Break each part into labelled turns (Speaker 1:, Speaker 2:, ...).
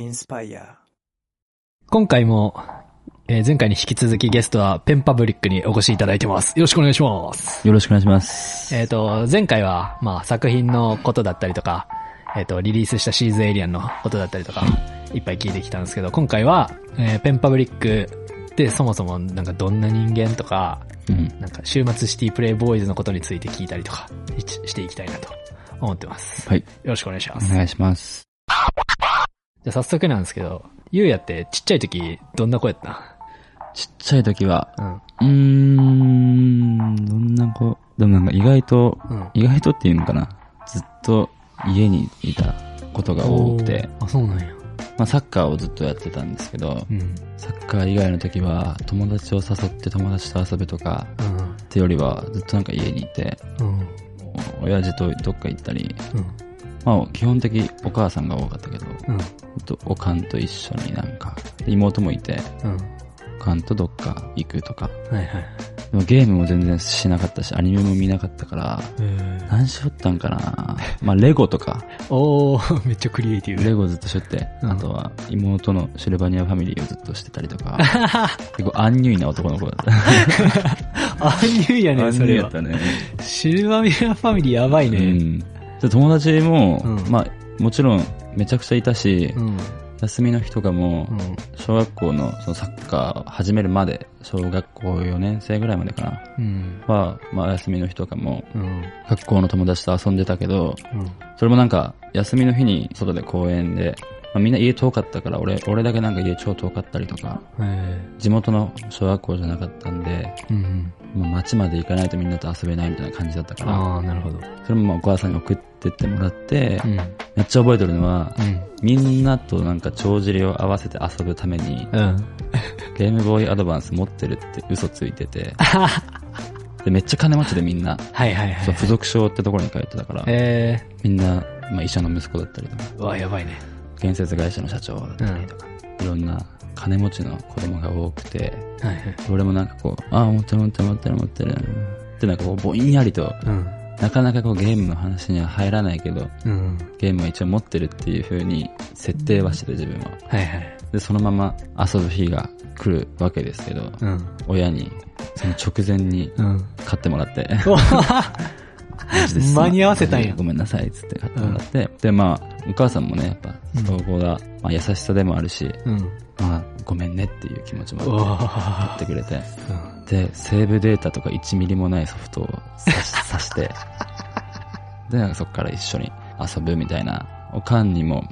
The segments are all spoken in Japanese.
Speaker 1: Inspire
Speaker 2: 今回も、えー前回に引き続きゲストはペンパブリックにお越しいただいてます。よろしくお願いします。
Speaker 3: よろしくお願いします。
Speaker 2: えっ、と、前回は、まあ、作品のことだったりとか、えっ、と、リリースしたシーズンエイリアンのことだったりとか、いっぱい聞いてきたんですけど、今回は、えーペンパブリックってそもそもなんかどんな人間とか、
Speaker 3: うん。
Speaker 2: なんか週末シティプレイボーイズのことについて聞いたりとかいちしていきたいなと思ってます。
Speaker 3: はい。
Speaker 2: よろしくお願いします。
Speaker 3: お願いします。
Speaker 2: じゃあ早速なんですけど、ゆうやってちっちゃい時どんな子やった？
Speaker 3: ちっちゃい時は、
Speaker 2: うん。
Speaker 3: うーん、どんな子、でもなんか意外と、
Speaker 2: うん。
Speaker 3: 意外とっていうのかな？ずっと家にいたことが多くて。
Speaker 2: あ、そうなんや。
Speaker 3: まあサッカーをずっとやってたんですけど、
Speaker 2: うん。
Speaker 3: サッカー以外の時は友達を誘って友達と遊ぶとか
Speaker 2: うん。
Speaker 3: ってよりはずっとなんか家にいて、
Speaker 2: うん。
Speaker 3: 親父とどっか行ったり、
Speaker 2: うん。
Speaker 3: まあ基本的お母さんが多かったけど、
Speaker 2: うん。
Speaker 3: とおかんと一緒になんか、で妹もいて、
Speaker 2: うん。
Speaker 3: おかんとどっか行くとか、
Speaker 2: はいはい。
Speaker 3: でもゲームも全然しなかったし、アニメも見なかったから、
Speaker 2: え
Speaker 3: 何しよったんかなまあ、レゴとか、
Speaker 2: おー、めっちゃクリエイティブ。
Speaker 3: レゴずっとしよって、
Speaker 2: うん
Speaker 3: あとは妹のシルバニアファミリーをずっとしてたりとか、結構アンニュイな男の子だった。
Speaker 2: ああいうやねん、それは
Speaker 3: アンニュイだっ。たね。
Speaker 2: シルバミアファミリーやばいうね。
Speaker 3: ん。で友達も、
Speaker 2: うん
Speaker 3: まあ、もちろんめちゃくちゃいたし、
Speaker 2: うん。
Speaker 3: 休みの日とかも
Speaker 2: う、ん。
Speaker 3: 小学校のそのサッカー始めるまで、小学校4年生ぐらいまでかな、
Speaker 2: うん。
Speaker 3: は、まあ、休みの日とかも、
Speaker 2: うん。
Speaker 3: 学校の友達と遊んでたけど、
Speaker 2: うん。
Speaker 3: それもなんか、休みの日に外で公園で、まあ、みんな家遠かったから、俺、俺だけなんか家超遠かったりとか、
Speaker 2: え
Speaker 3: 地元の小学校じゃなかったんで、
Speaker 2: ーうん。
Speaker 3: もう街まで行かないとみんなと遊べないみたいな感じだったから、
Speaker 2: ああ、なるほど。
Speaker 3: それもまあお母さんに送ってってもらって、
Speaker 2: うん。
Speaker 3: めっちゃ覚えてるのは、
Speaker 2: うん。
Speaker 3: みんなとなんか帳尻を合わせて遊ぶために、
Speaker 2: うん。
Speaker 3: ゲームボーイアドバンス持ってるって嘘ついてて、で、めっちゃ金持ちでみんな、
Speaker 2: はいはいはい。
Speaker 3: そう付属証ってところに通ってたから、
Speaker 2: え
Speaker 3: みんな、まあ医者の息子だったりとか、
Speaker 2: わ、やばいね。
Speaker 3: 建設会社の社長だったりとか、いろんな金持ちの子供が多くて、
Speaker 2: はいはい。
Speaker 3: 俺もなんかこう、ああ、持ってる持ってる持ってる持ってる。ってなんかこう、ぼんやりと、
Speaker 2: うん。
Speaker 3: なかなかこうゲームの話には入らないけど、
Speaker 2: うん。
Speaker 3: ゲームは一応持ってるっていう風に設定はしてて自分は。
Speaker 2: はいはい。
Speaker 3: で、そのまま遊ぶ日が来るわけですけど、
Speaker 2: うん。
Speaker 3: 親に、その直前に
Speaker 2: うん。
Speaker 3: 買ってもらって、
Speaker 2: うわ
Speaker 3: マジです
Speaker 2: 間に合わせたんや
Speaker 3: ごめんなさいっつって買ってもらって、で、まあ、お母さんもね、やっぱ、総合が、まあ優しさでもあるし、
Speaker 2: うん。
Speaker 3: まあ、ごめんねっていう気持ちも
Speaker 2: う
Speaker 3: あって、買
Speaker 2: わ
Speaker 3: ってくれて。
Speaker 2: うん
Speaker 3: で、セーブデータとか1ミリもないソフトを 挿して、で、なんかそっから一緒に遊ぶみたいな、おかんにも、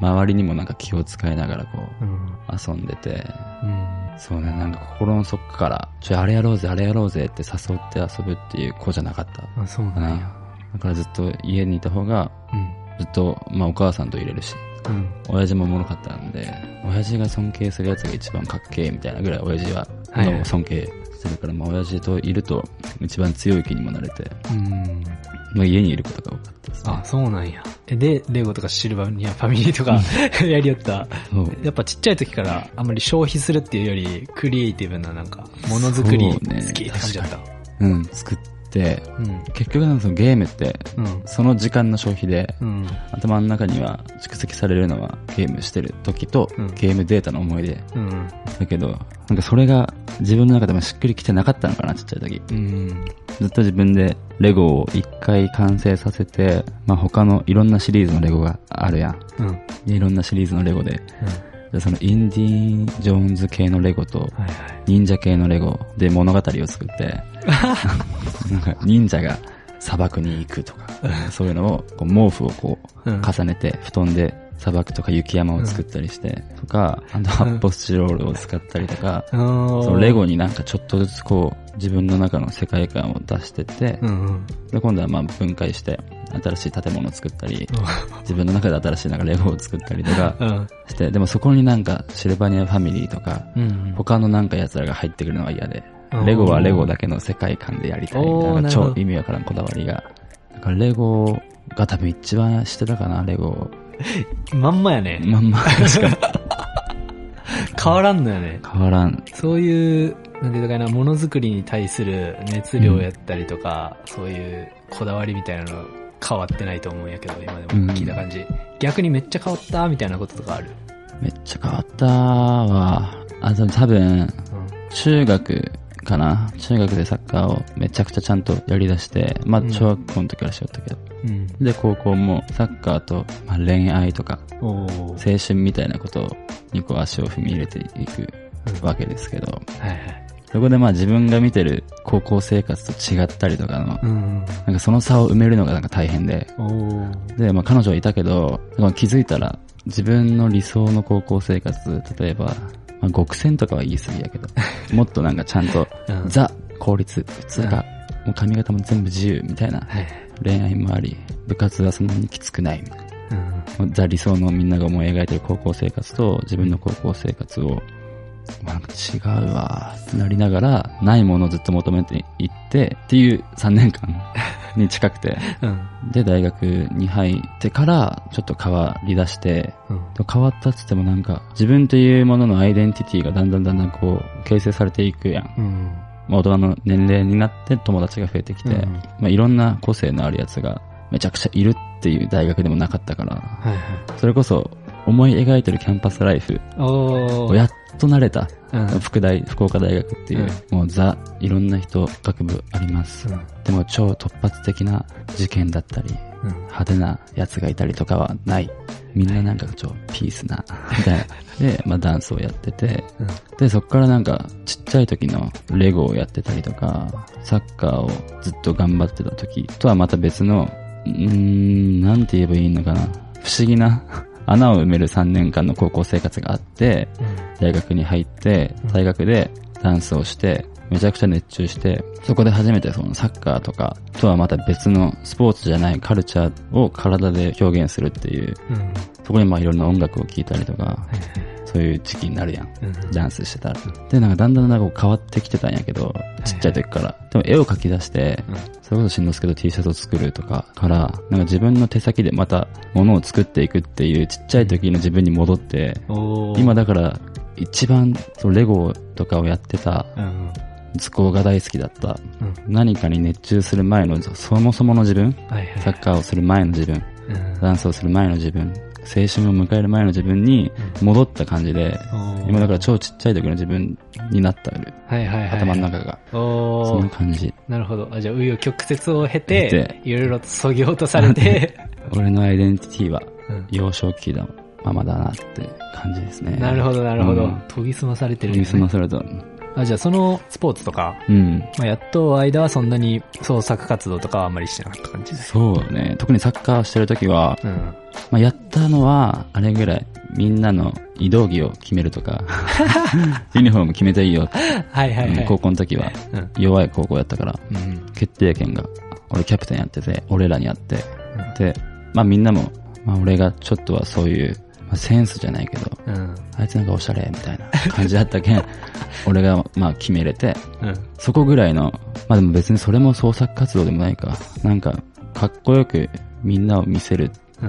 Speaker 3: 周りにもなんか気を使いながらこう、
Speaker 2: うん。
Speaker 3: 遊んでて、
Speaker 2: うん。
Speaker 3: そうね、なんか心の底から、ちょ、あれやろうぜ、あれやろうぜって誘って遊ぶっていう子じゃなかった。
Speaker 2: あ、そうなんや。
Speaker 3: だからずっと家にいた方が、
Speaker 2: うん。
Speaker 3: ずっと、まあお母さんと入れるし、
Speaker 2: うん。
Speaker 3: 親父もおもろかったんで、親父が尊敬するやつが一番かっけえみたいなぐらい親父は、
Speaker 2: はい
Speaker 3: 尊敬してるから、まあ親父といると一番強い気にもなれて、
Speaker 2: うん。
Speaker 3: まあ家にいることが多かったですね。
Speaker 2: あ、そうなんや。え、で、レゴとかシルバニアファミリーとか やりよった。やっぱちっちゃい時からあんまり消費するっていうより、クリエイティブななんか、ものづくり好きって感じだった。
Speaker 3: うん、作っ。結局なんかそのゲームって、
Speaker 2: うん。
Speaker 3: その時間の消費で、
Speaker 2: うん。
Speaker 3: 頭の中には蓄積されるのはゲームしてる時と、
Speaker 2: うん
Speaker 3: ゲームデータの思い出。
Speaker 2: うん。
Speaker 3: だけど、なんかそれが自分の中でもしっくりきてなかったのかな、ちっちゃい時。
Speaker 2: うん。
Speaker 3: ずっと自分でレゴを一回完成させて、まあ他のいろんなシリーズのレゴがあるやん。いろんなシリーズのレゴで、でそのインディ・ジョーンズ系のレゴと。忍者系のレゴで物語を作って、なんか忍者が砂漠に行くとか、そういうのをこう毛布をこう
Speaker 2: うん
Speaker 3: 重ねて布団で砂漠とか雪山を作ったりして、とか、あと発泡スチロールを使ったりとか、そのレゴになんかちょっとずつこう自分の中の世界観を出してって。で今度はまあ分解して新しい建物を作ったり、自分の中で新しいなんかレゴを作ったりとか
Speaker 2: うん。
Speaker 3: して、でもそこになんかシルバニアファミリーとか、
Speaker 2: うん。
Speaker 3: 他のなんか奴らが入ってくるのは嫌で
Speaker 2: う、ん
Speaker 3: レゴはレゴだけの世界観でやりたいみたいな、超意味わからんこだわりが。だからレゴが多分一番してたかな、レゴ。
Speaker 2: まんまやね。
Speaker 3: まんま、確かに
Speaker 2: 変わらんのよね。
Speaker 3: 変わらん。
Speaker 2: そういう、なんていうのかな、ものづくりに対する熱量やったりとか、そういうこだわりみたいなの変わってないと思うんやけど、今でも聞いた感じ。逆にめっちゃ変わったみたいなこととかある？
Speaker 3: めっちゃ変わったわ。あ、でも多分、中学かな中学でサッカーをめちゃくちゃちゃんとやり出して、ま
Speaker 2: うん
Speaker 3: あ小学校の時からしよったけど。
Speaker 2: うん。
Speaker 3: で、高校もサッカーと、まあ、恋愛とか、青春みたいなことにこう足を踏み入れていくわけですけど、
Speaker 2: はいはい。
Speaker 3: そこでまあ自分が見てる高校生活と違ったりとかの、
Speaker 2: うん。
Speaker 3: なんかその差を埋めるのがなんか大変で、で、まあ彼女はいたけど、まあ気づいたら自分の理想の高校生活、例えば、まあ極戦とかは言い過ぎやけど、もっとなんかちゃんと、
Speaker 2: うん
Speaker 3: ザ、効率、普通か、もう髪型も全部自由みたいな、
Speaker 2: はい。
Speaker 3: 恋愛もあり、部活はそんなにきつくないみたいな。
Speaker 2: うん。
Speaker 3: ザ理想のみんなが思い描いてる高校生活と自分の高校生活を、まあなんか違うわってなりながら、ないものをずっと求めていってっていう3年間 に近くて、
Speaker 2: うん。
Speaker 3: で大学に入ってからちょっと変わり出して、
Speaker 2: うん。
Speaker 3: 変わったっつってもなんか自分というもののアイデンティティがだんだんだんだんこう形成されていくやん。
Speaker 2: うん。
Speaker 3: まあ大人の年齢になって友達が増えてきて、
Speaker 2: うん
Speaker 3: まあいろんな個性のあるやつがめちゃくちゃいるっていう大学でもなかったから、
Speaker 2: はいはい。
Speaker 3: それこそ思い描いてるキャンパスライフ。をやっと慣れた、
Speaker 2: うん。
Speaker 3: 福大、福岡大学っていう、もうザ、いろんな人、学部あります。
Speaker 2: うん
Speaker 3: でも超突発的な事件だったり、
Speaker 2: うん。
Speaker 3: 派手なやつがいたりとかはない。みんななんか超ピースな、みたいな。で、まあダンスをやってて、
Speaker 2: うん。
Speaker 3: で、そっからなんか、ちっちゃい時のレゴをやってたりとか、サッカーをずっと頑張ってた時とはまた別の、うーん、なんて言えばいいのかな。不思議な穴を埋める3年間の高校生活があって、大学に入って
Speaker 2: うん、
Speaker 3: 大学でダンスをして、めちゃくちゃ熱中して、そこで初めてそのサッカーとかとはまた別のスポーツじゃないカルチャーを体で表現するっていう、
Speaker 2: うん。うん。
Speaker 3: そこにまあいろんな音楽を聴いたりとか。そういう時期になるやん。
Speaker 2: うん。
Speaker 3: ダンスしてたら。で、なんかだんだんなんか変わってきてたんやけど、ちっちゃい時から。でも絵を描き出して、
Speaker 2: うん
Speaker 3: それこそしんのすけと T シャツを作るとかから、なんか自分の手先でまた物を作っていくっていうちっちゃい時の自分に戻って、
Speaker 2: おー。
Speaker 3: 今だから一番そのレゴとかをやってた
Speaker 2: うん。
Speaker 3: 図工が大好きだった。
Speaker 2: うん。
Speaker 3: 何かに熱中する前の、そもそもの自分、
Speaker 2: はいはい。
Speaker 3: サッカーをする前の自分、
Speaker 2: うん。
Speaker 3: ダンスをする前の自分、青春を迎える前の自分に戻った感じで、
Speaker 2: おー
Speaker 3: 今だから超ちっちゃい時の自分になったる。
Speaker 2: はいはいはい。
Speaker 3: 頭の中が。
Speaker 2: お
Speaker 3: そんな
Speaker 2: ー。
Speaker 3: 感じ。
Speaker 2: なるほど。あ、じゃあ、紆余曲折を経
Speaker 3: 経
Speaker 2: て
Speaker 3: て、
Speaker 2: いろいろと削ぎ落とされて、
Speaker 3: 俺のアイデンティティは
Speaker 2: うん
Speaker 3: 幼少期のままだなって感じですね。
Speaker 2: なるほど、なるほど
Speaker 3: うん。
Speaker 2: 研ぎ澄まされてる
Speaker 3: 研ぎ澄まされた。
Speaker 2: あ、じゃあそのスポーツとか、
Speaker 3: うん。
Speaker 2: まあ、やっと間はそんなに創作活動とかはあんまりしてなかった感じです。
Speaker 3: そうね。特にサッカーしてる時は、
Speaker 2: うん。
Speaker 3: まあ、やったのは、あれぐらい、みんなの移動着を決めるとか、ユニフォーム決めていいよ。
Speaker 2: はいはいはい。
Speaker 3: うん高校の時は、
Speaker 2: うん。
Speaker 3: 弱い高校やったから、
Speaker 2: うん。
Speaker 3: 決定権が、俺キャプテンやってて、俺らにあって、で、まあみんなも、まあ俺がちょっとはそういう、まあ、センスじゃないけど、
Speaker 2: うん。
Speaker 3: あいつなんかおしゃれみたいな感じだったけん、俺がまあ決めれて、
Speaker 2: うん。
Speaker 3: そこぐらいの、まあでも別にそれも創作活動でもないか。なんか、かっこよくみんなを見せる、
Speaker 2: う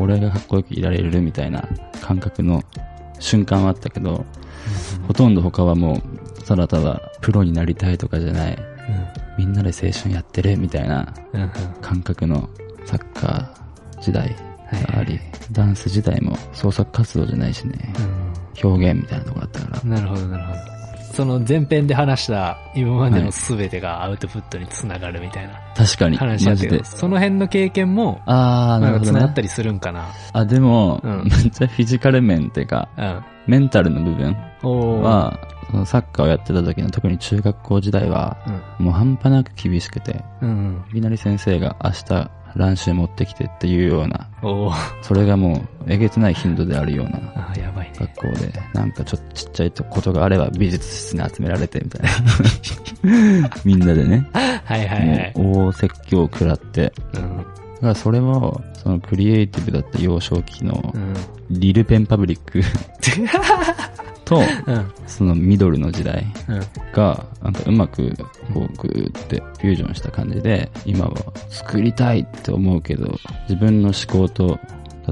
Speaker 2: ん。
Speaker 3: 俺がかっこよくいられるみたいな感覚の瞬間はあったけど、ほとんど他はもう、ただただプロになりたいとかじゃない、みんなで青春やってるみたいな
Speaker 2: うん。うん。
Speaker 3: 感覚のサッカー時代があり、
Speaker 2: は
Speaker 3: ダンス自体も創作活動じゃないしね、表現みたいなとこあったから
Speaker 2: う。ん。なるほど、なるほど。その前編で話した今までの全てがアウトプットにつながるみたいな
Speaker 3: 確かに、
Speaker 2: 話
Speaker 3: マジで。
Speaker 2: その辺の経験も、
Speaker 3: あー、なるほどね
Speaker 2: 繋がっ。たりするんかな。
Speaker 3: あ、でも、
Speaker 2: うん
Speaker 3: めっちゃフィジカル面っていうか、
Speaker 2: うん。
Speaker 3: メンタルの部分は、そのサッカーをやってた時の特に中学校時代は、もう半端なく厳しくて、
Speaker 2: うん。うん。
Speaker 3: いきなり先生が明日乱視持ってきてっていうような、それがもうえげつない頻度であるような。学校で、なんかちょっとちっちゃいことがあれば美術室に集められてみたいな。みんなでね、
Speaker 2: はいはいはい。
Speaker 3: もう大説教を食らって、
Speaker 2: うん。
Speaker 3: だからそれは、そのクリエイティブだった幼少期の
Speaker 2: うん。
Speaker 3: リルペンパブリック と、
Speaker 2: うん。
Speaker 3: そのミドルの時代
Speaker 2: うん。
Speaker 3: が、なんかうまく、こう、ぐーってフュージョンした感じで、今は作りたいって思うけど、自分の思考と、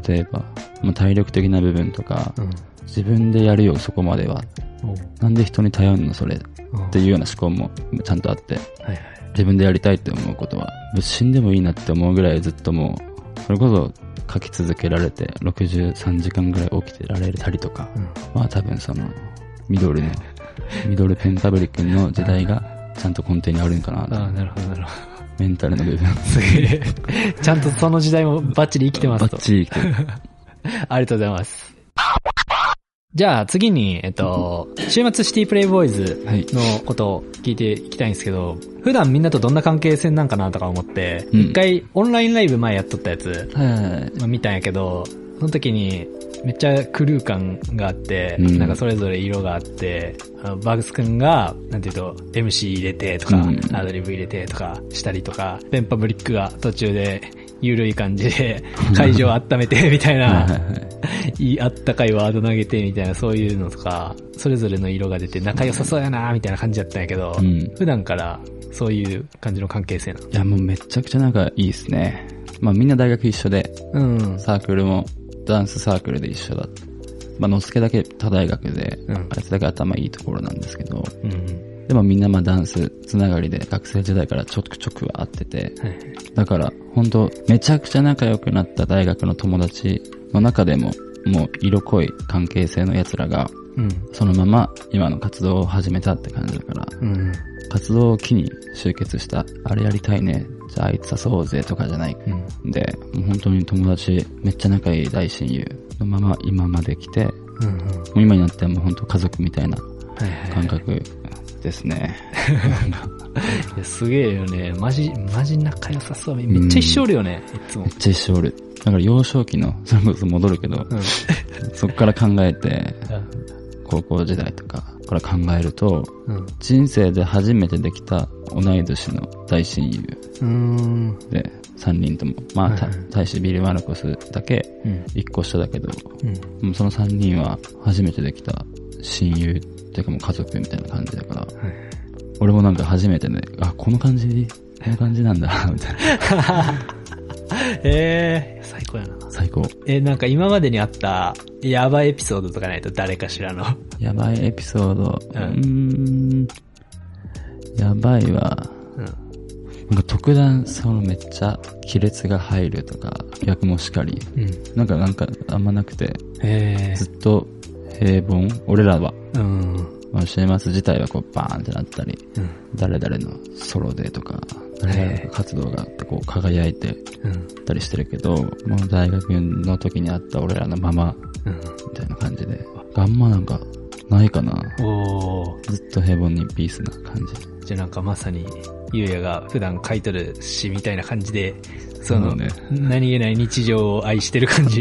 Speaker 3: 例えば、まあ、体力的な部分とか、
Speaker 2: うん。
Speaker 3: 自分でやるよ、そこまでは。なんで人に頼るの、それ。っ
Speaker 2: うん
Speaker 3: ていうような思考もちゃんとあって、
Speaker 2: はいはい。
Speaker 3: 自分でやりたいって思うことは、死んでもいいなって思うぐらいずっともう、それこそ書き続けられて63時間ぐらい起きてられたりとか、
Speaker 2: うん。
Speaker 3: まあ多分その、ミドルの、ミドルペンタブリックの時代がちゃんと根底にあるんかなと
Speaker 2: ああ、なるほど、なるほ
Speaker 3: メンタルの部分。
Speaker 2: ど。すげえ。ちゃんとその時代もバッチリ生きてますと
Speaker 3: バッ。チリ生きてる。
Speaker 2: ありがとうございます。じゃあ次に、えっと、週末シティプレイボーイズ
Speaker 3: はい。
Speaker 2: のことを聞いていきたいんですけど、普段みんなとどんな関係性なんかなとか思って、
Speaker 3: うん。
Speaker 2: 一回オンラインライブ前やっとったやつ、
Speaker 3: はいはい。はい。
Speaker 2: まあ、見たんやけど、その時にめっちゃクルー感があって、
Speaker 3: うん。
Speaker 2: なんかそれぞれ色があって、あのバグス君が、なんていうと、MC 入れてとか、
Speaker 3: うん。
Speaker 2: アドリブ入れてとかしたりとか、ペンパブリックが途中で、ゆるい感じで会場を温めてみたいな、
Speaker 3: はいはい
Speaker 2: あったかいワード投げてみたいなそういうのとか、それぞれの色が出て仲良さそうやなみたいな感じだったんやけど、
Speaker 3: うん
Speaker 2: 普段からそういう感じの関係性なの。
Speaker 3: いやもうめちゃくちゃ仲いいですね。まあみんな大学一緒で、
Speaker 2: うん。
Speaker 3: サークルもダンスサークルで一緒だ。まあ、のすけだけ他大学で、
Speaker 2: うん
Speaker 3: あいつだけ頭いいところなんですけど、
Speaker 2: うん。
Speaker 3: でもみんなまあダンスつながりで学生時代からちょくちょくは会ってて、
Speaker 2: はい。
Speaker 3: だから本当めちゃくちゃ仲良くなった大学の友達の中でも、もう色濃い関係性の奴らが、
Speaker 2: うん。
Speaker 3: そのまま今の活動を始めたって感じだから、
Speaker 2: うん。
Speaker 3: 活動を機に集結した、あれやりたいね、じゃああいつ誘おうぜとかじゃない。
Speaker 2: うん。
Speaker 3: で、もう本当に友達、めっちゃ仲いい大親友のまま今まで来て、も
Speaker 2: うん。
Speaker 3: う今になってはもう本当家族みたいな。感覚ですね。
Speaker 2: いやすげえよね。マジ、マジ仲良さそう。めっちゃ一緒おるよね、いつも
Speaker 3: めっ。ちゃ一生おる。だから幼少期の、それこそ戻るけど、
Speaker 2: うん。
Speaker 3: そこから考えて、高校時代とかから考えると、
Speaker 2: うん。
Speaker 3: 人生で初めてできた同い年の大親友。で、3人とも、まあ、た
Speaker 2: はいはい
Speaker 3: 大使ビル・マルコスだけ
Speaker 2: うん。
Speaker 3: 1個下だけど、
Speaker 2: うん。
Speaker 3: その3人は初めてできた親友っていうかもう家族みたいな感じだから、
Speaker 2: はい。
Speaker 3: 俺もなんか初めてね、あ、この感じ、この感じなんだ、みたいな。
Speaker 2: ええー、最高やな。
Speaker 3: 最高。
Speaker 2: え、なんか今までにあった、やばいエピソードとかないと誰かしらの？
Speaker 3: やばいエピソード。う
Speaker 2: うん。
Speaker 3: やばいは、
Speaker 2: うん。
Speaker 3: なんか特段そのめっちゃ亀裂が入るとか、逆もしかり。
Speaker 2: うん。
Speaker 3: なんかなんかあんまなくて、
Speaker 2: え
Speaker 3: ずっと平凡俺らは。
Speaker 2: えー。うん。
Speaker 3: まあ、週末自体はこうバーンってなったり、
Speaker 2: うん。
Speaker 3: 誰々のソロでとか、誰々の活動がこう輝いて
Speaker 2: うん。
Speaker 3: たりしてるけど、もう大学の時にあった俺らのまま、
Speaker 2: うん。
Speaker 3: みたいな感じで、あんまなんか、ないかな。
Speaker 2: おー。
Speaker 3: ずっと平凡にピースな感じ。
Speaker 2: じゃあなんかまさに、ゆうやが普段書いとる詩みたいな感じで、その、
Speaker 3: ね
Speaker 2: 何気ない日常を愛してる感じ。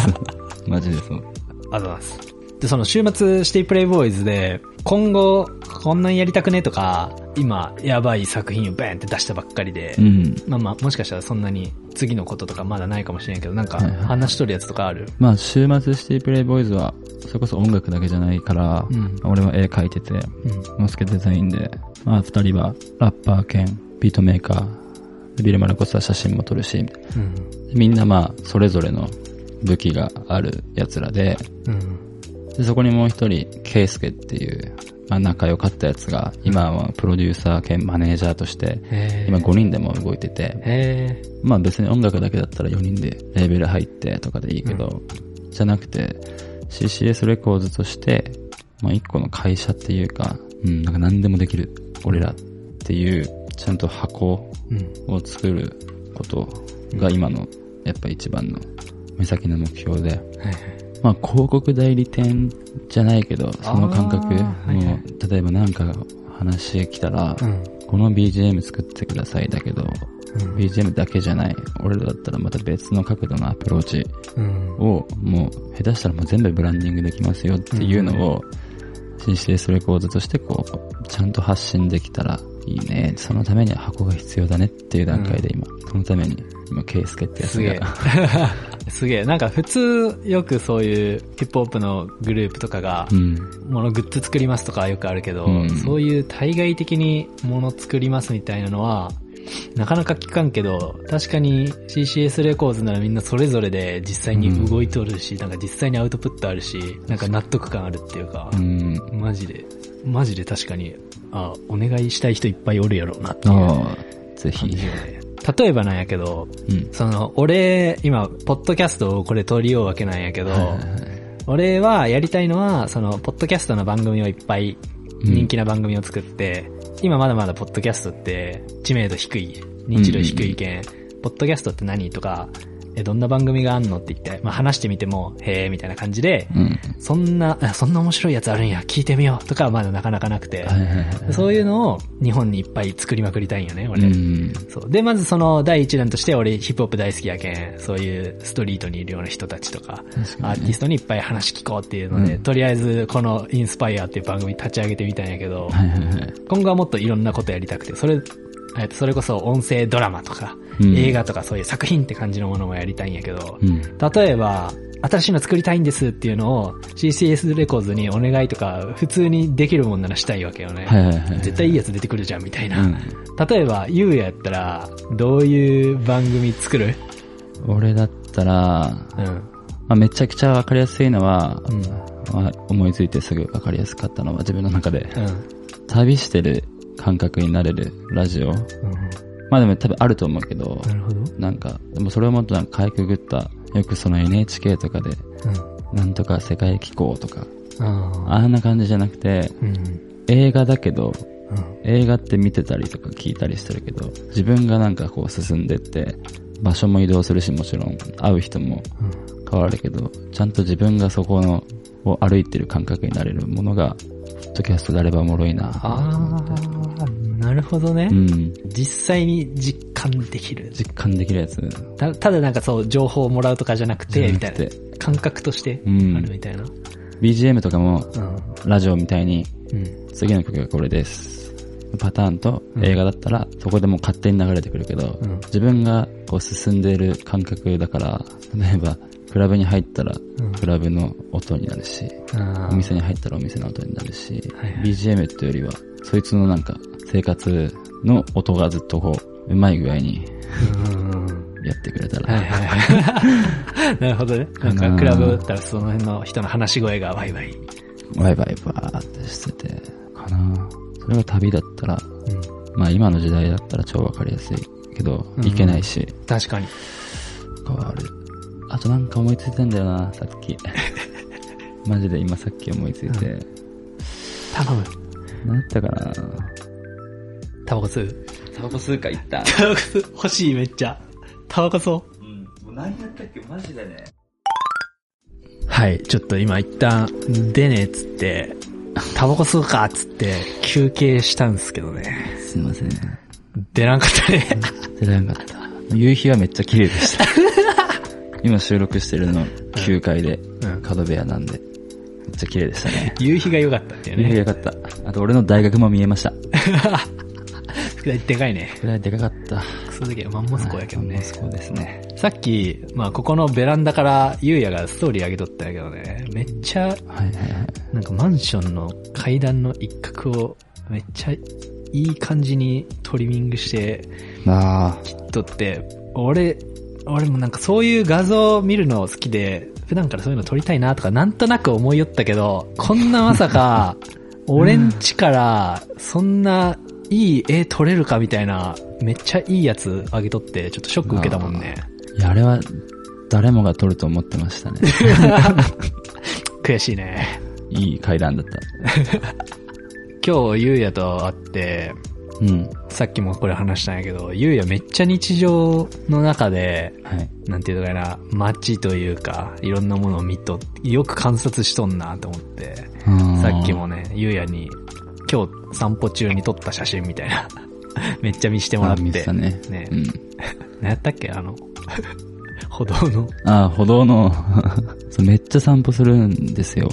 Speaker 3: マジでそう。
Speaker 2: ありがとうございます。で、その週末シティプレイボーイズで、今後、こんなんやりたくねとか、今、やばい作品をバーンって出したばっかりで、
Speaker 3: うん。
Speaker 2: まあまあ、もしかしたらそんなに次のこととかまだないかもしれんけど、なんか
Speaker 3: はいはい
Speaker 2: 話しとるやつとかある？
Speaker 3: まあ、週末シティプレイボーイズは、それこそ音楽だけじゃないから、
Speaker 2: うん
Speaker 3: 俺は絵描いてて、
Speaker 2: うん。
Speaker 3: モスケデザインで、まあ、二人はラッパー兼ビートメーカー、でビルマルコスは写真も撮るし、
Speaker 2: うん。
Speaker 3: みんなまあ、それぞれの武器がある奴らで、
Speaker 2: うん。
Speaker 3: でそこにもう一人、ケイスケっていう、まあ、仲良かったやつが、今はプロデューサー兼マネージャーとして、今5人でも動いてて、
Speaker 2: へ
Speaker 3: まあ別に音楽だけだったら4人でレーベル入ってとかでいいけど、じゃなくて CCS レコーズとして、まあ一個の会社っていうか、うん、なんか何でもできる俺らっていう、ちゃんと箱。を作ることが今のやっぱ一番の目先の目標で。まあ広告代理店じゃないけど、その感覚、
Speaker 2: はいはい
Speaker 3: 例えばなんか話来たら、
Speaker 2: うん。
Speaker 3: この BGM 作ってくださいだけど、
Speaker 2: うん。
Speaker 3: BGM だけじゃない。俺らだったらまた別の角度のアプローチ
Speaker 2: うん。
Speaker 3: を、もう、下手したらもう全部ブランディングできますよっていうのを、CCS レコードとしてこう、ちゃんと発信できたらいいね。そのためには箱が必要だねっていう段階で今、そのために、今、ケイスケってやつ
Speaker 2: すげえ
Speaker 3: が。
Speaker 2: すげえ。なんか普通、よくそういうヒップホップのグループとかが
Speaker 3: う、ん。
Speaker 2: ものグッズ作りますとかよくあるけど、
Speaker 3: うん
Speaker 2: そういう対外的にもの作りますみたいなのは、なかなか聞かんけど、確かに CCS レコーズならみんなそれぞれで実際に動いとるし、なんか実際にアウトプットあるし、なんか納得感あるっていうか
Speaker 3: う、ん。
Speaker 2: マジで、マジで確かに、あ、お願いしたい人いっぱいおるやろうなっていう
Speaker 3: ぜひ。
Speaker 2: 例えばなんやけど、
Speaker 3: うん。
Speaker 2: その、俺、今、ポッドキャストをこれ取りようわけなんやけど、
Speaker 3: はいはいはい。
Speaker 2: 俺はやりたいのは、その、ポッドキャストの番組をいっぱい、人気な番組を作って、今まだまだポッドキャストって知名度低い、認知度低いけん、ポッドキャストって何とか、え、どんな番組があんの？って言って、まあ話してみても、へえ、みたいな感じで、
Speaker 3: うん。
Speaker 2: そんな、あそんな面白いやつあるんや、聞いてみようとかはまだなかなかなくて。そういうのを日本にいっぱい作りまくりたいんよね、俺。
Speaker 3: うん。
Speaker 2: そう。で、まずその第一弾として俺ヒップホップ大好きやけん、そういうストリートにいるような人たちとか、アーティストにいっぱい話聞こうっていうので、
Speaker 3: うん
Speaker 2: とりあえずこのインスパイアっていう番組立ち上げてみたんやけど。今後はもっといろんなことやりたくて、それ、えっとそれこそ音声ドラマとか、
Speaker 3: うん
Speaker 2: 映画とかそういう作品って感じのものもやりたいんやけど、
Speaker 3: うん。
Speaker 2: 例えば、新しいの作りたいんですっていうのを CCS レコーズにお願いとか、普通にできるもんならしたいわけよね。
Speaker 3: はいはいはい。
Speaker 2: 絶対いいやつ出てくるじゃんみたいな。
Speaker 3: うん。
Speaker 2: 例えば、ゆうやったら、どういう番組作る？
Speaker 3: 俺だったら、
Speaker 2: うん。
Speaker 3: まあ、めちゃくちゃわかりやすいのは、
Speaker 2: うん。
Speaker 3: まあ、思いついてすぐわかりやすかったのは自分の中で、
Speaker 2: うん。
Speaker 3: 旅してる感覚になれるラジオ。
Speaker 2: うん。
Speaker 3: まあでも多分あると思うけど、
Speaker 2: なるほど。
Speaker 3: なんか、でもそれをもっとなんかかいくぐった、よくその NHK とかで、なんとか世界機構とか、
Speaker 2: うん。あ
Speaker 3: あんな感じじゃなくて、
Speaker 2: うん。
Speaker 3: 映画だけど、
Speaker 2: うん。
Speaker 3: 映画って見てたりとか聞いたりしてるけど、自分がなんかこう進んでって、場所も移動するしもちろん、会う人も変わるけど、ちゃんと自分がそこの、を歩いてる感覚になれるものが、ポッドキャストであればおもろいな。
Speaker 2: ああ、なるほどね。
Speaker 3: うん。
Speaker 2: 実際に実感できる。
Speaker 3: 実感できるやつ。
Speaker 2: たただなんかそう、情報をもらうとかじゃなくて、みたいな。感覚として
Speaker 3: うん
Speaker 2: あるみたいな。
Speaker 3: BGM とかも、
Speaker 2: うん。
Speaker 3: ラジオみたいに、
Speaker 2: うん。
Speaker 3: 次の曲がこれです。パターンと映画だったら、そこでもう勝手に流れてくるけど、
Speaker 2: うん
Speaker 3: 自分がこう進んでいる感覚だから、例えば、クラブに入ったら
Speaker 2: うん、
Speaker 3: クラブの音になるし、お店に入ったらお店の音になるし、BGM っていうよりは、そいつのなんか、生活の音がずっとこう、うまい具合に
Speaker 2: うん。
Speaker 3: やってくれたら、
Speaker 2: はいはいはい。なるほどね。なんか、クラブだったらその辺の人の話し声がワイワイ。
Speaker 3: ワイワイバーってしてて、かなそれが旅だったら、
Speaker 2: うん。
Speaker 3: まあ今の時代だったら超わかりやすいけど、
Speaker 2: うん
Speaker 3: いけないし、
Speaker 2: 確かに。
Speaker 3: 変わる。あとなんか思いついてんだよな、さっき。マジで今さっき思いついて。
Speaker 2: 頼む。
Speaker 3: 何やったかな
Speaker 2: タバコ吸う？
Speaker 3: タバコ吸うか言った。
Speaker 2: タバコ吸う？欲しいめっちゃ。タバコ吸おう
Speaker 3: うん。もう何やったっけ？マジでね。
Speaker 2: はい、ちょっと今一旦、出ねえっつって、タバコ吸うかっつって、休憩したんですけどね。
Speaker 3: すいません。
Speaker 2: 出らんかったね。
Speaker 3: 出られなかった。夕日はめっちゃ綺麗でした。今収録してるの9階で、
Speaker 2: うん
Speaker 3: 角部屋なんで、めっちゃ綺麗でしたね。
Speaker 2: 夕日が良かったっていう
Speaker 3: 夕日
Speaker 2: ね。
Speaker 3: よかった。あと俺の大学も見えました。
Speaker 2: でかいね。
Speaker 3: くらいでかかった。
Speaker 2: クソだけど、マンモスコやけどね。
Speaker 3: モスコですね。
Speaker 2: さっき、まあここのベランダからゆうやがストーリー上げとったんやけどね、めっちゃ、
Speaker 3: はいはいはい。
Speaker 2: なんかマンションの階段の一角をめっちゃいい感じにトリミングして
Speaker 3: あ
Speaker 2: 撮って、俺、俺もなんかそういう画像を見るの好きで、普段からそういうの撮りたいなとかなんとなく思いよったけど、こんなまさか、俺んちからそんないい絵撮れるかみたいな、めっちゃいいやつあげとって、ちょっとショック受けたもんね。
Speaker 3: あ。いや、あれは、誰もが撮ると思ってましたね。
Speaker 2: 悔しいね。
Speaker 3: いい階段だった。
Speaker 2: 今日ゆうやと会って、
Speaker 3: うん。
Speaker 2: さっきもこれ話したんやけど、ゆうやめっちゃ日常の中で、
Speaker 3: はい。
Speaker 2: なんていうのかな、街というか、いろんなものを見と、よく観察しとんなと思って、さっきもね、ゆうやに、今日散歩中に撮った写真みたいな、めっちゃ見してもらっ
Speaker 3: あ見
Speaker 2: て。
Speaker 3: てたね。
Speaker 2: ね
Speaker 3: うん。
Speaker 2: 何やったっけあの、歩道の。
Speaker 3: あ、歩道の そう、めっちゃ散歩するんですよ。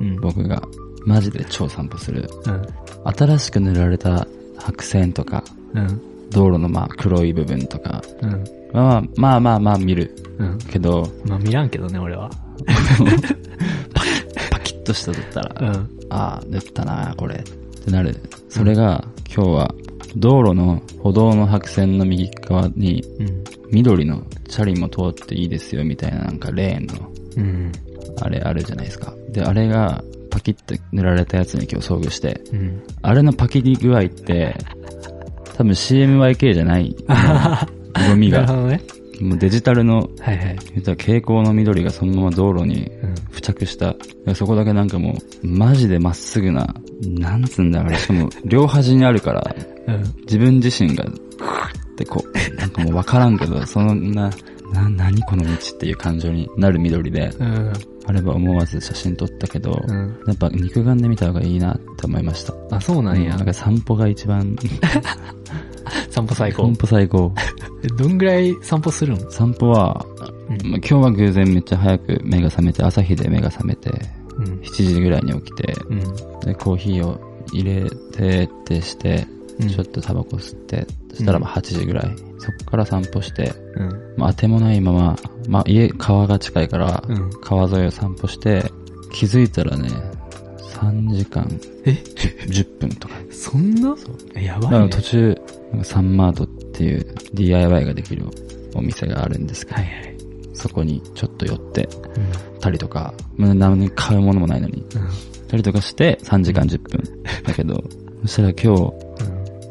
Speaker 2: うん。
Speaker 3: 僕が。マジで超散歩する。
Speaker 2: うん。
Speaker 3: 新しく塗られた白線とか、
Speaker 2: うん。
Speaker 3: 道路のまあ黒い部分とか、
Speaker 2: うん。
Speaker 3: まあまあまあまあ見る
Speaker 2: うん。
Speaker 3: けど、
Speaker 2: まあ見らんけどね、俺は。
Speaker 3: パキッとしただったら、
Speaker 2: うん。
Speaker 3: ああ、塗ったなこれ。ってなる。それが、今日は、道路の歩道の白線の右側に、
Speaker 2: うん。
Speaker 3: 緑のチャリも通っていいですよみたいななんかレーンの、
Speaker 2: うん。
Speaker 3: あれあるじゃないですか。で、あれが、パキッと塗られたやつに今日遭遇して、
Speaker 2: うん。
Speaker 3: あれのパキリ具合って、多分 CMYK じゃない。ゴミが。
Speaker 2: なるほどね。
Speaker 3: もうデジタルの、
Speaker 2: はいはい。
Speaker 3: 言ったら蛍光の緑がそのまま道路に
Speaker 2: うん。
Speaker 3: 付着した。そこだけなんかもう、マジでまっすぐな、なんつうんだろう、しかも、両端にあるから、
Speaker 2: うん。
Speaker 3: 自分自身が、ってこう、なんかもうわからんけど、そんな、な、何この道っていう感情になる緑で、
Speaker 2: うん。
Speaker 3: あれば思わず写真撮ったけど、
Speaker 2: うん。
Speaker 3: やっぱ肉眼で見た方がいいなって思いました。
Speaker 2: あ、そうなんや
Speaker 3: なん。か散歩が一番、
Speaker 2: 散歩最高
Speaker 3: 散。歩最高。
Speaker 2: え どんぐらい散歩するん？
Speaker 3: 散歩は、
Speaker 2: うん
Speaker 3: まあ今日は偶然めっちゃ早く目が覚めて、朝日で目が覚めて、
Speaker 2: うん。
Speaker 3: 7時ぐらいに起きて、
Speaker 2: うん。
Speaker 3: で、コーヒーを入れてってして、
Speaker 2: うん
Speaker 3: ちょっとタバコ吸って、そしたらまあ8時ぐらい。そこから散歩して、
Speaker 2: うん。
Speaker 3: まあ当てもないまま、まあ家、川が近いから、
Speaker 2: うん。
Speaker 3: 川沿いを散歩して、気づいたらね、3時間
Speaker 2: え
Speaker 3: ？10, 10分とか。
Speaker 2: そんな？えやばいね。
Speaker 3: 途中、サンマートっていう DIY ができるお店があるんですけど、
Speaker 2: はいはい。
Speaker 3: そこにちょっと寄って
Speaker 2: うん。
Speaker 3: たりとか、まあ何に買うものもないのに、
Speaker 2: うん。
Speaker 3: たりとかして3時間10分。だけど、そしたら今日、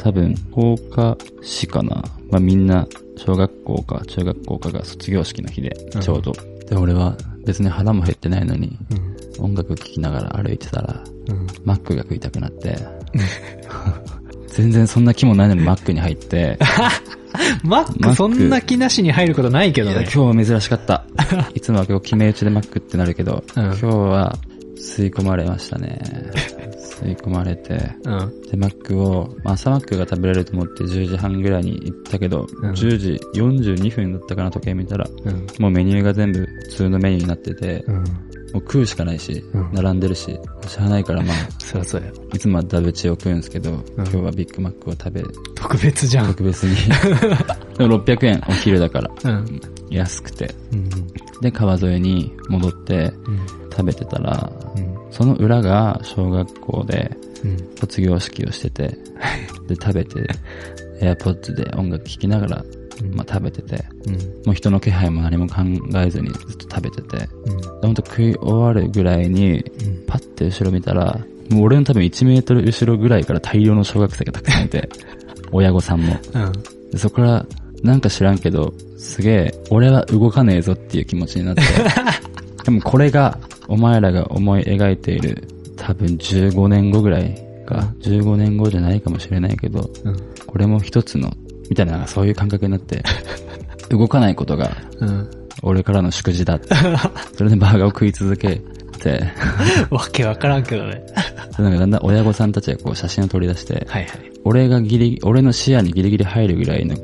Speaker 3: 多分、放課市かな。まあみんな、小学校か中学校かが卒業式の日で
Speaker 2: うん、
Speaker 3: ちょうど。で、俺は別に腹も減ってないのに、
Speaker 2: うん。
Speaker 3: 音楽聴きながら歩いてたら、
Speaker 2: うん。
Speaker 3: マックが食いたくなって、全然そんな気もないのにマックに入って、
Speaker 2: マックそんな気なしに入ることないけどね。
Speaker 3: 今日は珍しかった。いつもは今日決め打ちでマックってなるけど、
Speaker 2: うん
Speaker 3: 今日は吸い込まれましたね。吸い込まれて、
Speaker 2: うん。
Speaker 3: で、マックを、まあ朝マックが食べれると思って10時半ぐらいに行ったけど、
Speaker 2: うん
Speaker 3: 10時42分だったかな時計見たら、
Speaker 2: うん。
Speaker 3: もうメニューが全部普通のメニューになってて、
Speaker 2: うん。
Speaker 3: もう食うしかないし、
Speaker 2: うん
Speaker 3: 並んでるし、しゃあないからまあ、
Speaker 2: そりゃそうや。
Speaker 3: いつもはダブチを食うんですけど、今日はビッグマックを食べ、
Speaker 2: 特別じゃん。
Speaker 3: 特別に。でも600円、お昼だから、
Speaker 2: うん。
Speaker 3: 安くて。
Speaker 2: うん。
Speaker 3: で、川沿いに戻って
Speaker 2: うん。
Speaker 3: 食べてたら、
Speaker 2: うん。
Speaker 3: その裏が小学校で
Speaker 2: うん。
Speaker 3: 卒業式をしてて、で、食べて、AirPods で音楽聴きながら、
Speaker 2: うん
Speaker 3: まあ食べてて、
Speaker 2: うん。
Speaker 3: もう人の気配も何も考えずにずっと食べてて、
Speaker 2: うん。
Speaker 3: と食い終わるぐらいに、
Speaker 2: うん。
Speaker 3: パッて後ろ見たら、もう俺の多分1メートル後ろぐらいから大量の小学生がたくさんいて、親御さんも。
Speaker 2: うん。
Speaker 3: でそこから、なんか知らんけど、すげえ、俺は動かねえぞっていう気持ちになって、でもこれが、お前らが思い描いている、多分15年後ぐらいか、15年後じゃないかもしれないけど、
Speaker 2: うん。
Speaker 3: これも一つの、みたいな、そういう感覚になって、動かないことが、
Speaker 2: うん。
Speaker 3: 俺からの祝辞だって。それでバーガーを食い続けて、
Speaker 2: わけわからんけどね。
Speaker 3: なんかだんだん親御さんたちがこう写真を撮り出して、
Speaker 2: はいはい。
Speaker 3: 俺がギリ、俺の視野にギリギリ入るぐらいの、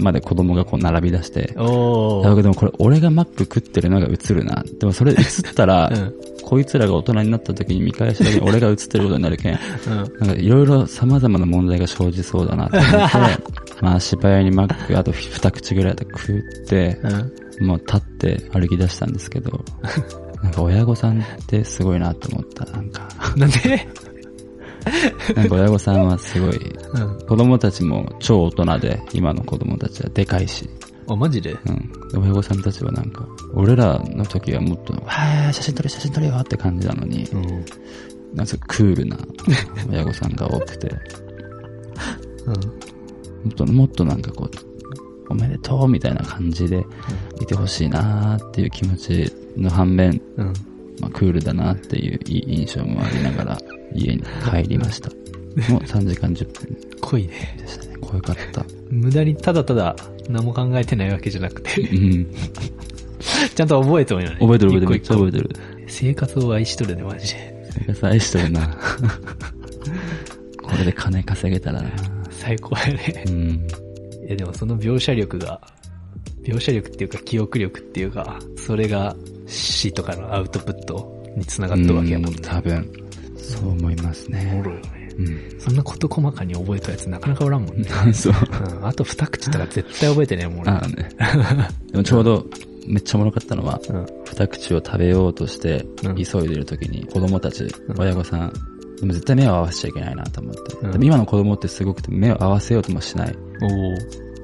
Speaker 3: まで子供がこう並び出して。だけどもこれ俺がマック食ってるのが映るな。でもそれ映ったら、
Speaker 2: うん。
Speaker 3: こいつらが大人になった時に見返した時に俺が映ってることになるけん、
Speaker 2: うん。
Speaker 3: なんかいろいろ様々な問題が生じそうだなと思って、まあ芝居にマックあと二口ぐらいで食って、
Speaker 2: うん。
Speaker 3: もう立って歩き出したんですけど、なんか親御さんってすごいなと思った。なんか、
Speaker 2: なんで？
Speaker 3: なんか親御さんはすごい、
Speaker 2: うん。
Speaker 3: 子供たちも超大人で、今の子供たちはでかいし、
Speaker 2: あ、マジで？
Speaker 3: うん。で親御さんたちはなんか、俺らの時はもっと、わー、写真撮れ写真撮れよって感じなのに、
Speaker 2: うん。
Speaker 3: なんかクールな 親御さんが多くて、
Speaker 2: うん。
Speaker 3: もっと、もっとなんかこう、おめでとうみたいな感じでいてほしいなーっていう気持ちの反面、
Speaker 2: うん。
Speaker 3: まあ、クールだなっていういい印象もありながら家に帰りました。もう3時間10分
Speaker 2: 濃いね。
Speaker 3: でしたね。濃かった。
Speaker 2: 無駄にただただ何も考えてないわけじゃなくて、
Speaker 3: うん。
Speaker 2: ちゃんと覚えてもいい。
Speaker 3: 覚えてる覚えてる。めっちゃ覚えてる。
Speaker 2: 生活を愛しとるね、マジで。
Speaker 3: 生活愛してるな。これで金稼げたらな。
Speaker 2: 最高やね
Speaker 3: う。ん。
Speaker 2: いやでもその描写力が、描写力っていうか記憶力っていうか、それが詩とかのアウトプットにつながったわけやもん
Speaker 3: う
Speaker 2: ね。
Speaker 3: 多分。そう思います
Speaker 2: お
Speaker 3: ね
Speaker 2: も。ろいよね。
Speaker 3: うん。
Speaker 2: そんなこと細かに覚えたやつなかなかおらんもんね。
Speaker 3: そう。
Speaker 2: うん。あと二口とか絶対覚えてねえもん、俺。
Speaker 3: ああね。でもちょうど、めっちゃおもろかったのは、
Speaker 2: うん。
Speaker 3: 二口を食べようとして
Speaker 2: うん、
Speaker 3: 急いでる時に、子供たち、
Speaker 2: ん
Speaker 3: 親御さん、でも絶対目を合わせちゃいけないなと思って。今の子供ってすごくて目を合わせようともしない。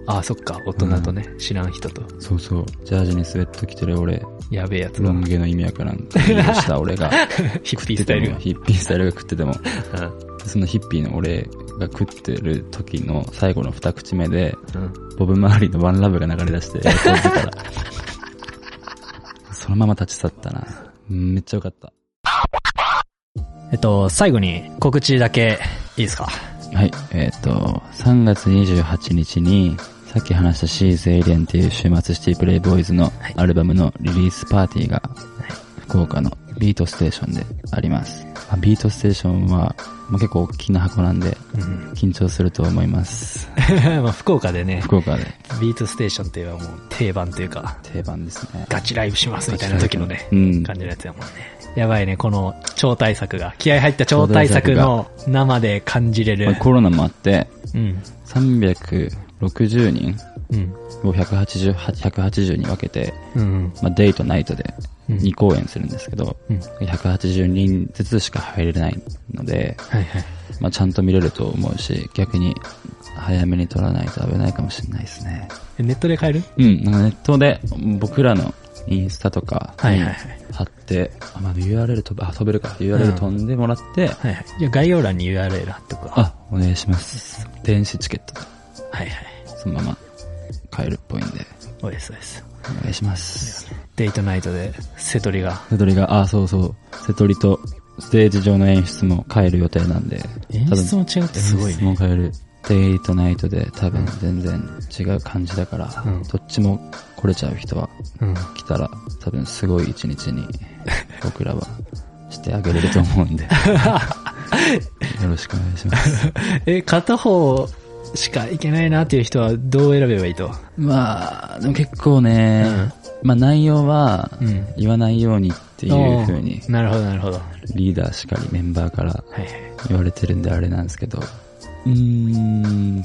Speaker 2: おお。あ、そっか。大人とね、知らん人と。
Speaker 3: そうそう。ジャージにスウェット着てる俺、
Speaker 2: やべえやつが
Speaker 3: ロ。ン毛の意味わからん。色した 俺が、
Speaker 2: ヒッピースタイルが。
Speaker 3: ヒッピースタイルが食ってても、
Speaker 2: うん。
Speaker 3: そのヒッピーの俺が食ってる時の最後の二口目で、
Speaker 2: うん。
Speaker 3: ボブ周りのワンラブが流れ出して。そのまま立ち去ったな。うんめっちゃよかった。
Speaker 2: えっと、最後に告知だけいいですか？
Speaker 3: はい、えっ、と、3月28日に、さっき話したシーズエイリアンっていう週末シティプレイボーイズの
Speaker 2: はい
Speaker 3: アルバムのリリースパーティーが、福岡のビートステーションであります。まあビートステーションは、まあ、結構大きな箱なんで、
Speaker 2: うん。
Speaker 3: 緊張すると思います。
Speaker 2: まあ、福岡でね、
Speaker 3: 福岡で
Speaker 2: ビートステーションって言えばもう定番というか、
Speaker 3: 定番ですね。
Speaker 2: ガチライブしますみたいな時のね、
Speaker 3: うん。
Speaker 2: 感じのやつやもんね。やばいね、この超大作が、気合入った超大作の生で感じれる。
Speaker 3: まあコロナもあって、
Speaker 2: うん。
Speaker 3: 360人
Speaker 2: うん。
Speaker 3: を180、180に分けて、
Speaker 2: うん。
Speaker 3: まあ、デイとナイトで
Speaker 2: うん
Speaker 3: 2公演するんですけど、
Speaker 2: うん。
Speaker 3: 180人ずつしか入れないので、
Speaker 2: はいはい。
Speaker 3: まあ、ちゃんと見れると思うし、逆に早めに撮らないと危ないかもしれないですね。
Speaker 2: えネットで買える？
Speaker 3: うん、なんかネットで僕らのインスタとかに
Speaker 2: はいはいはい。
Speaker 3: 貼って、あ、まあ、URL 飛べ、あ、飛べるか。URL 飛んでもらって、
Speaker 2: はいはい。じゃあ概要欄に URL 貼っとくわ。
Speaker 3: あ、お願いします。電子チケットで
Speaker 2: はいはい。
Speaker 3: そのまま買えるっぽいんで、
Speaker 2: そうですそうです。
Speaker 3: お願いします。
Speaker 2: デイトナイトで、瀬戸りが。
Speaker 3: 瀬戸りが、あ、そうそう、瀬戸りとステージ上の演出も変える予定なんで、
Speaker 2: 演出も違うってすごい
Speaker 3: 演出も
Speaker 2: ね。
Speaker 3: 変える。デイとナイトで多分全然違う感じだから、
Speaker 2: うん
Speaker 3: どっちも来れちゃう人は
Speaker 2: うん。
Speaker 3: 来たら多分すごい一日に 僕らはしてあげれると思うんで、よろしくお願いします。
Speaker 2: え、片方しかいけないなっていう人はどう選べばいいと？
Speaker 3: まあ、でも結構ね、まあ内容は
Speaker 2: うん。
Speaker 3: 言わないようにっていう風に
Speaker 2: なるほどなるほど。は
Speaker 3: リーダーしかりメンバーから
Speaker 2: いはい。
Speaker 3: 言われてるんであれなんですけど、うーん、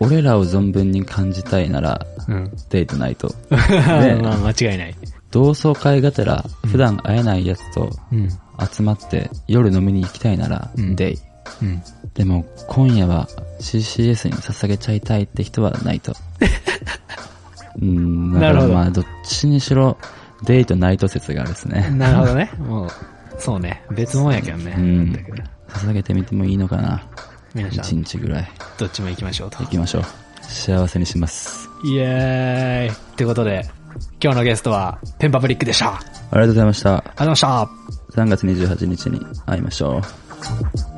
Speaker 3: 俺らを存分に感じたいなら、
Speaker 2: うん。
Speaker 3: デイとナイト。
Speaker 2: まあ間違いない。
Speaker 3: 同窓会がてら、普段会えないやつと
Speaker 2: うん。
Speaker 3: 集まって夜飲みに行きたいなら、
Speaker 2: うん
Speaker 3: デイ。
Speaker 2: うん。
Speaker 3: でも、今夜は CCS に捧げちゃいたいって人はナイト。うん、
Speaker 2: ほど
Speaker 3: らまあ、どっちにしろ、デイとナイト説があるですね。
Speaker 2: なるほどね。もう、そうね。別物やけどね。
Speaker 3: うん捧げてみてもいいのかな。一
Speaker 2: 皆さん、
Speaker 3: 日ぐらい。
Speaker 2: どっちも行きましょうと
Speaker 3: 行。きましょう。幸せにします。
Speaker 2: イエーイってことで、今日のゲストは、ペンパブリックでした。ありがとう
Speaker 3: ありがとうございました。
Speaker 2: ございました。
Speaker 3: 3月28日に会いましょう。